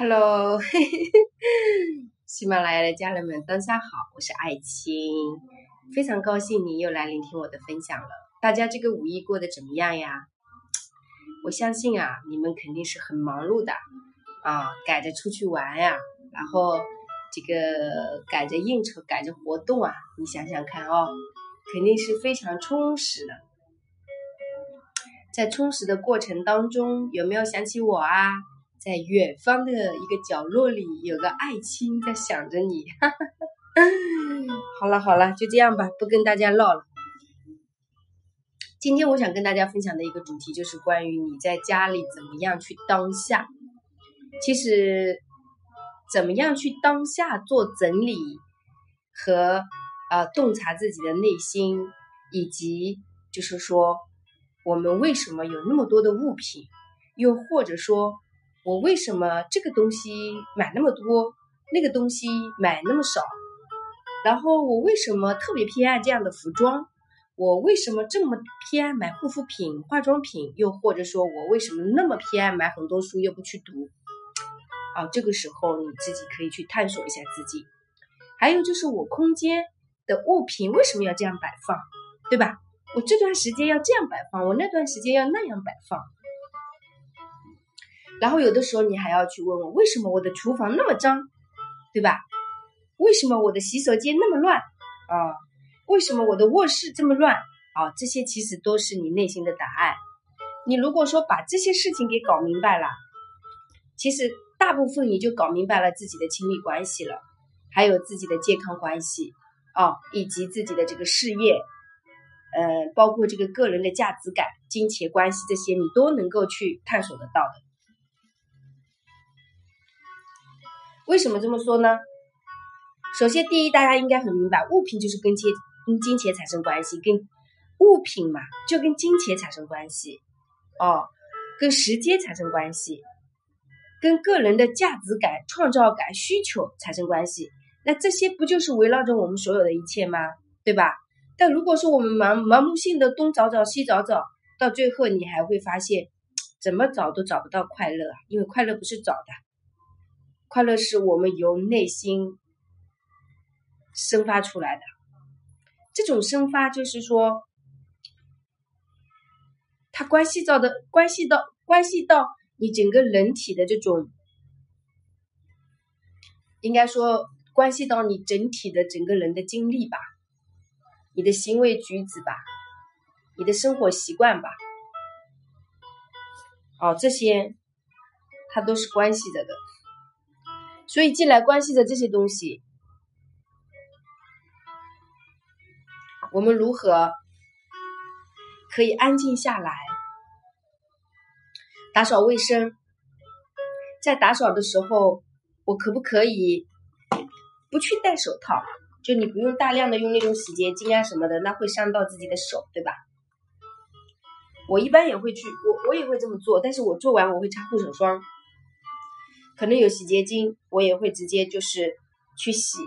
Hello，喜马拉雅的家人们，大家好，我是爱青，非常高兴你又来聆听我的分享了。大家这个五一过得怎么样呀？我相信啊，你们肯定是很忙碌的啊，赶着出去玩呀，然后这个赶着应酬，赶着活动啊，你想想看哦，肯定是非常充实的。在充实的过程当中，有没有想起我啊？在远方的一个角落里，有个爱青在想着你。哈哈哈好了好了，就这样吧，不跟大家唠了。今天我想跟大家分享的一个主题，就是关于你在家里怎么样去当下。其实，怎么样去当下做整理和呃洞察自己的内心，以及就是说，我们为什么有那么多的物品，又或者说。我为什么这个东西买那么多，那个东西买那么少？然后我为什么特别偏爱这样的服装？我为什么这么偏爱买护肤品、化妆品？又或者说我为什么那么偏爱买很多书又不去读？啊，这个时候你自己可以去探索一下自己。还有就是我空间的物品为什么要这样摆放，对吧？我这段时间要这样摆放，我那段时间要那样摆放。然后有的时候你还要去问我，为什么我的厨房那么脏，对吧？为什么我的洗手间那么乱啊？为什么我的卧室这么乱啊？这些其实都是你内心的答案。你如果说把这些事情给搞明白了，其实大部分你就搞明白了自己的亲密关系了，还有自己的健康关系啊，以及自己的这个事业，呃，包括这个个人的价值感、金钱关系这些，你都能够去探索得到的。为什么这么说呢？首先，第一，大家应该很明白，物品就是跟钱、跟金钱产生关系，跟物品嘛，就跟金钱产生关系，哦，跟时间产生关系，跟个人的价值感、创造感、需求产生关系。那这些不就是围绕着我们所有的一切吗？对吧？但如果说我们盲盲目性的东找找西找找，到最后你还会发现，怎么找都找不到快乐，因为快乐不是找的。快乐是我们由内心生发出来的，这种生发就是说，它关系到的，关系到，关系到你整个人体的这种，应该说关系到你整体的整个人的经历吧，你的行为举止吧，你的生活习惯吧，哦，这些它都是关系着的。所以，进来关系的这些东西，我们如何可以安静下来，打扫卫生？在打扫的时候，我可不可以不去戴手套？就你不用大量的用那种洗洁精啊什么的，那会伤到自己的手，对吧？我一般也会去，我我也会这么做，但是我做完我会擦护手霜。可能有洗洁精，我也会直接就是去洗。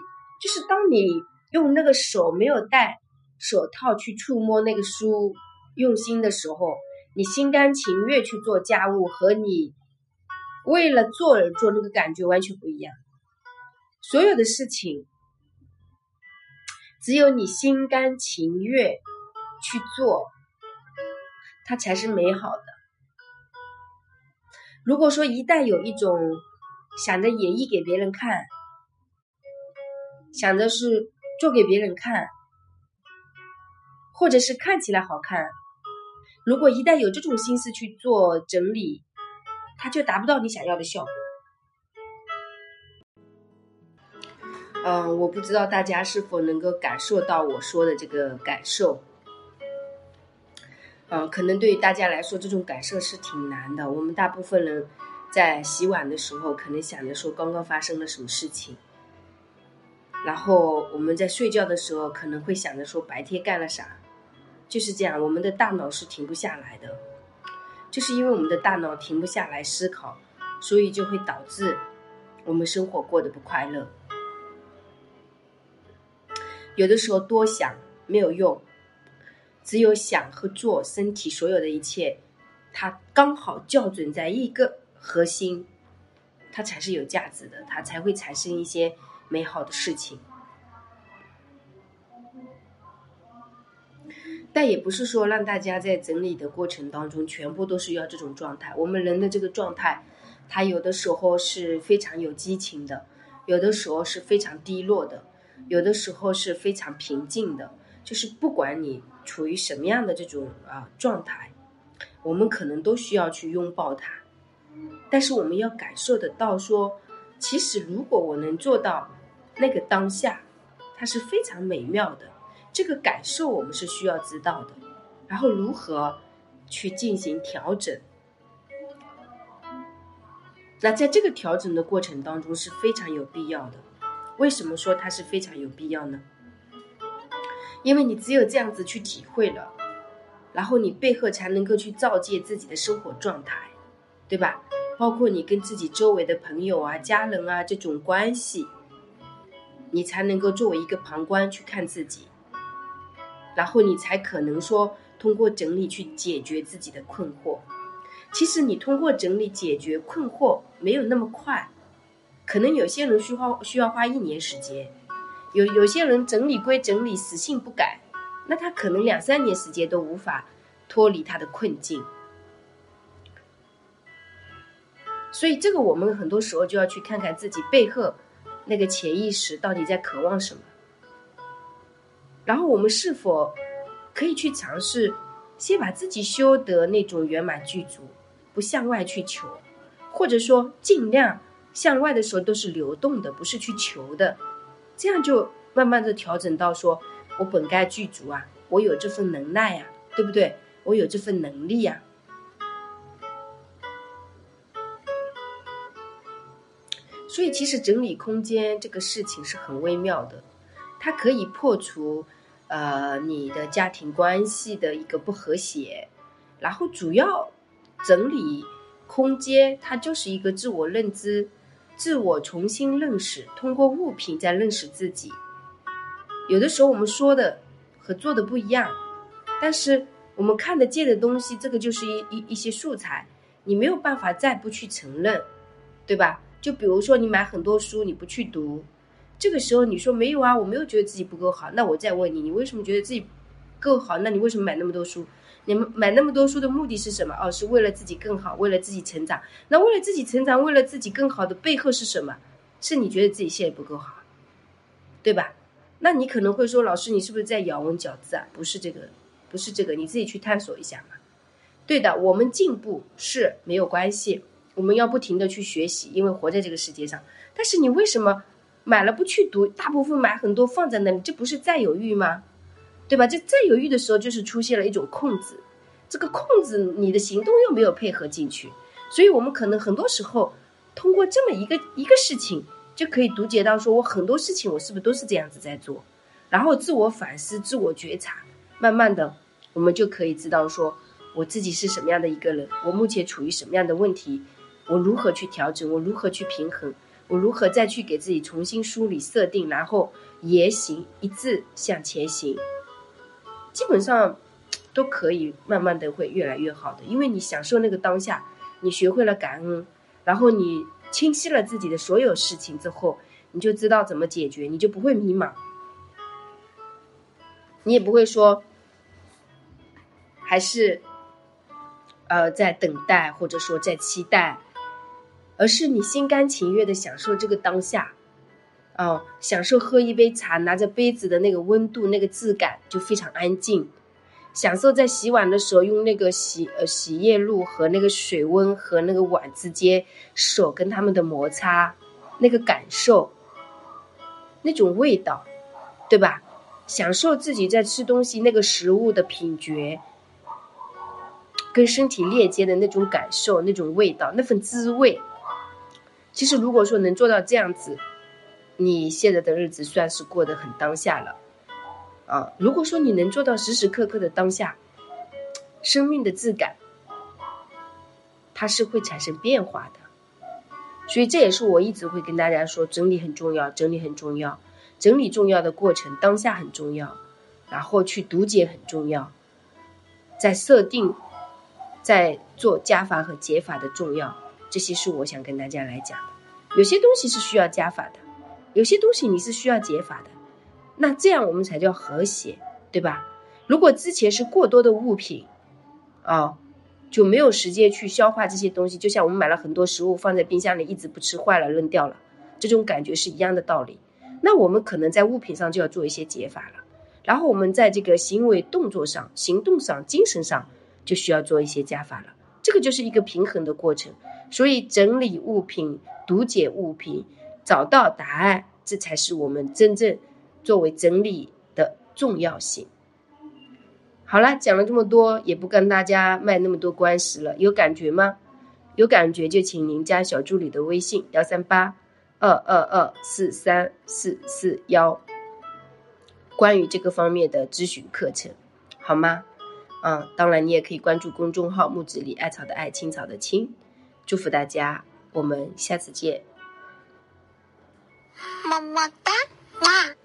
就是当你用那个手没有戴手套去触摸那个书，用心的时候，你心甘情愿去做家务，和你为了做而做那个感觉完全不一样。所有的事情，只有你心甘情愿去做，它才是美好的。如果说一旦有一种，想着演绎给别人看，想着是做给别人看，或者是看起来好看。如果一旦有这种心思去做整理，它就达不到你想要的效果。嗯，我不知道大家是否能够感受到我说的这个感受。嗯，可能对于大家来说，这种感受是挺难的。我们大部分人。在洗碗的时候，可能想着说刚刚发生了什么事情；然后我们在睡觉的时候，可能会想着说白天干了啥。就是这样，我们的大脑是停不下来的，就是因为我们的大脑停不下来思考，所以就会导致我们生活过得不快乐。有的时候多想没有用，只有想和做，身体所有的一切，它刚好校准在一个。核心，它才是有价值的，它才会产生一些美好的事情。但也不是说让大家在整理的过程当中全部都是要这种状态。我们人的这个状态，它有的时候是非常有激情的，有的时候是非常低落的，有的时候是非常平静的。就是不管你处于什么样的这种啊状态，我们可能都需要去拥抱它。但是我们要感受得到，说其实如果我能做到那个当下，它是非常美妙的。这个感受我们是需要知道的，然后如何去进行调整？那在这个调整的过程当中是非常有必要的。为什么说它是非常有必要呢？因为你只有这样子去体会了，然后你背后才能够去照见自己的生活状态，对吧？包括你跟自己周围的朋友啊、家人啊这种关系，你才能够作为一个旁观去看自己。然后你才可能说通过整理去解决自己的困惑。其实你通过整理解决困惑没有那么快，可能有些人需花需要花一年时间，有有些人整理归整理，死性不改，那他可能两三年时间都无法脱离他的困境。所以这个我们很多时候就要去看看自己背后那个潜意识到底在渴望什么。然后我们是否可以去尝试，先把自己修得那种圆满具足，不向外去求，或者说尽量向外的时候都是流动的，不是去求的，这样就慢慢的调整到说，我本该具足啊，我有这份能耐呀，对不对？我有这份能力呀。所以其实整理空间这个事情是很微妙的。它可以破除，呃，你的家庭关系的一个不和谐，然后主要整理空间，它就是一个自我认知、自我重新认识，通过物品在认识自己。有的时候我们说的和做的不一样，但是我们看得见的东西，这个就是一一一些素材，你没有办法再不去承认，对吧？就比如说你买很多书，你不去读。这个时候你说没有啊，我没有觉得自己不够好。那我再问你，你为什么觉得自己够好？那你为什么买那么多书？你们买那么多书的目的是什么？哦，是为了自己更好，为了自己成长。那为了自己成长，为了自己更好的背后是什么？是你觉得自己现在不够好，对吧？那你可能会说，老师，你是不是在咬文嚼字啊？不是这个，不是这个，你自己去探索一下嘛。对的，我们进步是没有关系，我们要不停的去学习，因为活在这个世界上。但是你为什么？买了不去读，大部分买很多放在那里，这不是占有欲吗？对吧？这占有欲的时候，就是出现了一种控制，这个控制你的行动又没有配合进去，所以我们可能很多时候通过这么一个一个事情，就可以读解到说我很多事情我是不是都是这样子在做，然后自我反思、自我觉察，慢慢的我们就可以知道说我自己是什么样的一个人，我目前处于什么样的问题，我如何去调整，我如何去平衡。我如何再去给自己重新梳理设定，然后言行一致向前行，基本上都可以慢慢的会越来越好的。因为你享受那个当下，你学会了感恩，然后你清晰了自己的所有事情之后，你就知道怎么解决，你就不会迷茫，你也不会说还是呃在等待或者说在期待。而是你心甘情愿的享受这个当下，哦，享受喝一杯茶，拿着杯子的那个温度、那个质感就非常安静，享受在洗碗的时候用那个洗呃洗液露和那个水温和那个碗之间手跟他们的摩擦，那个感受，那种味道，对吧？享受自己在吃东西那个食物的品觉，跟身体链接的那种感受、那种味道、那份滋味。其实，如果说能做到这样子，你现在的日子算是过得很当下了，啊！如果说你能做到时时刻刻的当下，生命的质感，它是会产生变化的。所以这也是我一直会跟大家说，整理很重要，整理很重要，整理重要的过程，当下很重要，然后去读解很重要，在设定，在做加法和减法的重要。这些是我想跟大家来讲的。有些东西是需要加法的，有些东西你是需要减法的。那这样我们才叫和谐，对吧？如果之前是过多的物品，啊，就没有时间去消化这些东西。就像我们买了很多食物放在冰箱里，一直不吃，坏了扔掉了，这种感觉是一样的道理。那我们可能在物品上就要做一些减法了。然后我们在这个行为动作上、行动上、精神上就需要做一些加法了。这个就是一个平衡的过程。所以整理物品、读解物品、找到答案，这才是我们真正作为整理的重要性。好了，讲了这么多，也不跟大家卖那么多关系了。有感觉吗？有感觉就请您加小助理的微信：幺三八二二二四三四四幺。关于这个方面的咨询课程，好吗？嗯，当然你也可以关注公众号“木子里艾草的艾，青草的青”。祝福大家，我们下次见。么么哒，哇。